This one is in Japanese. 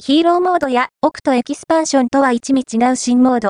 ヒーローモードやオクトエキスパンションとは一味違う新モード、